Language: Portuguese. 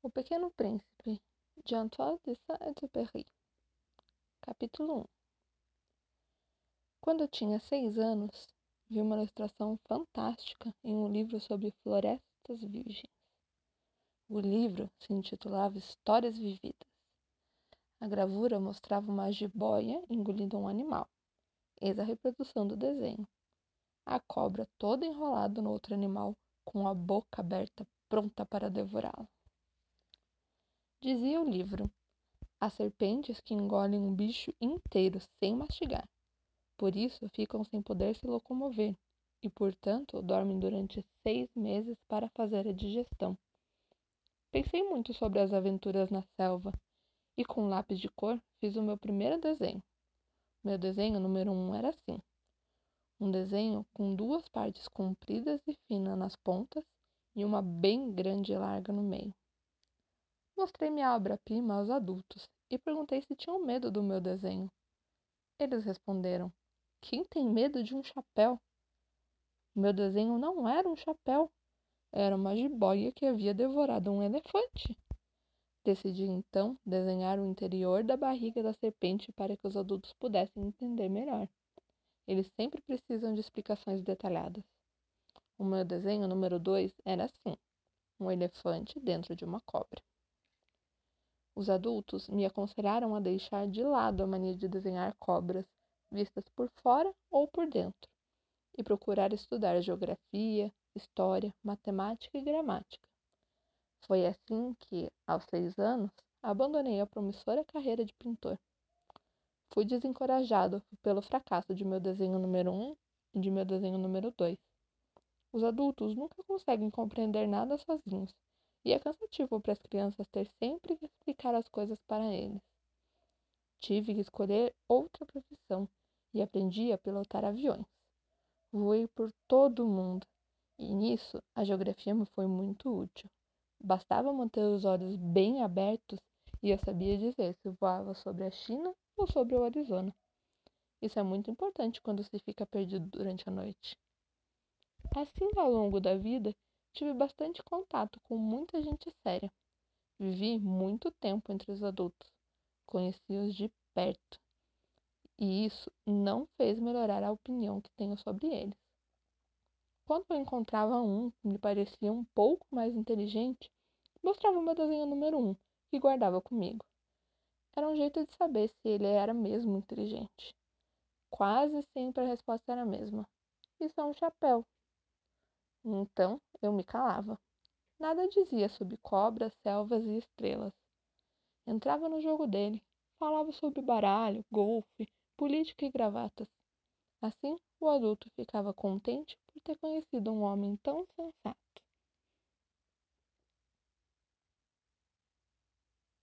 O Pequeno Príncipe, de Antoine de Saint-Exupéry Capítulo 1 Quando eu tinha seis anos, vi uma ilustração fantástica em um livro sobre florestas virgens. O livro se intitulava Histórias Vividas. A gravura mostrava uma jiboia engolindo um animal. Eis a reprodução do desenho. A cobra toda enrolada no outro animal, com a boca aberta, pronta para devorá-lo. Dizia o livro: Há serpentes que engolem um bicho inteiro sem mastigar. Por isso ficam sem poder se locomover e, portanto, dormem durante seis meses para fazer a digestão. Pensei muito sobre as aventuras na selva e, com lápis de cor, fiz o meu primeiro desenho. Meu desenho número um era assim: um desenho com duas partes compridas e finas nas pontas e uma bem grande e larga no meio. Mostrei minha obra-prima aos adultos e perguntei se tinham medo do meu desenho. Eles responderam: Quem tem medo de um chapéu? Meu desenho não era um chapéu, era uma jiboia que havia devorado um elefante. Decidi então desenhar o interior da barriga da serpente para que os adultos pudessem entender melhor. Eles sempre precisam de explicações detalhadas. O meu desenho número 2 era assim: um elefante dentro de uma cobra. Os adultos me aconselharam a deixar de lado a mania de desenhar cobras, vistas por fora ou por dentro, e procurar estudar geografia, história, matemática e gramática. Foi assim que, aos seis anos, abandonei a promissora carreira de pintor. Fui desencorajado pelo fracasso de meu desenho número um e de meu desenho número dois. Os adultos nunca conseguem compreender nada sozinhos e é cansativo para as crianças ter sempre que explicar as coisas para eles. Tive que escolher outra profissão e aprendi a pilotar aviões. Voei por todo o mundo e nisso a geografia me foi muito útil. Bastava manter os olhos bem abertos e eu sabia dizer se voava sobre a China ou sobre o Arizona. Isso é muito importante quando se fica perdido durante a noite. Assim, ao longo da vida, tive bastante contato com muita gente séria. Vivi muito tempo entre os adultos, conheci-os de perto, e isso não fez melhorar a opinião que tenho sobre eles. Quando eu encontrava um que me parecia um pouco mais inteligente, mostrava o meu desenho número um e guardava comigo. Era um jeito de saber se ele era mesmo inteligente. Quase sempre a resposta era a mesma: Isso é um chapéu. Então eu me calava. Nada dizia sobre cobras, selvas e estrelas. Entrava no jogo dele, falava sobre baralho, golfe, política e gravatas. Assim, o adulto ficava contente por ter conhecido um homem tão sensato.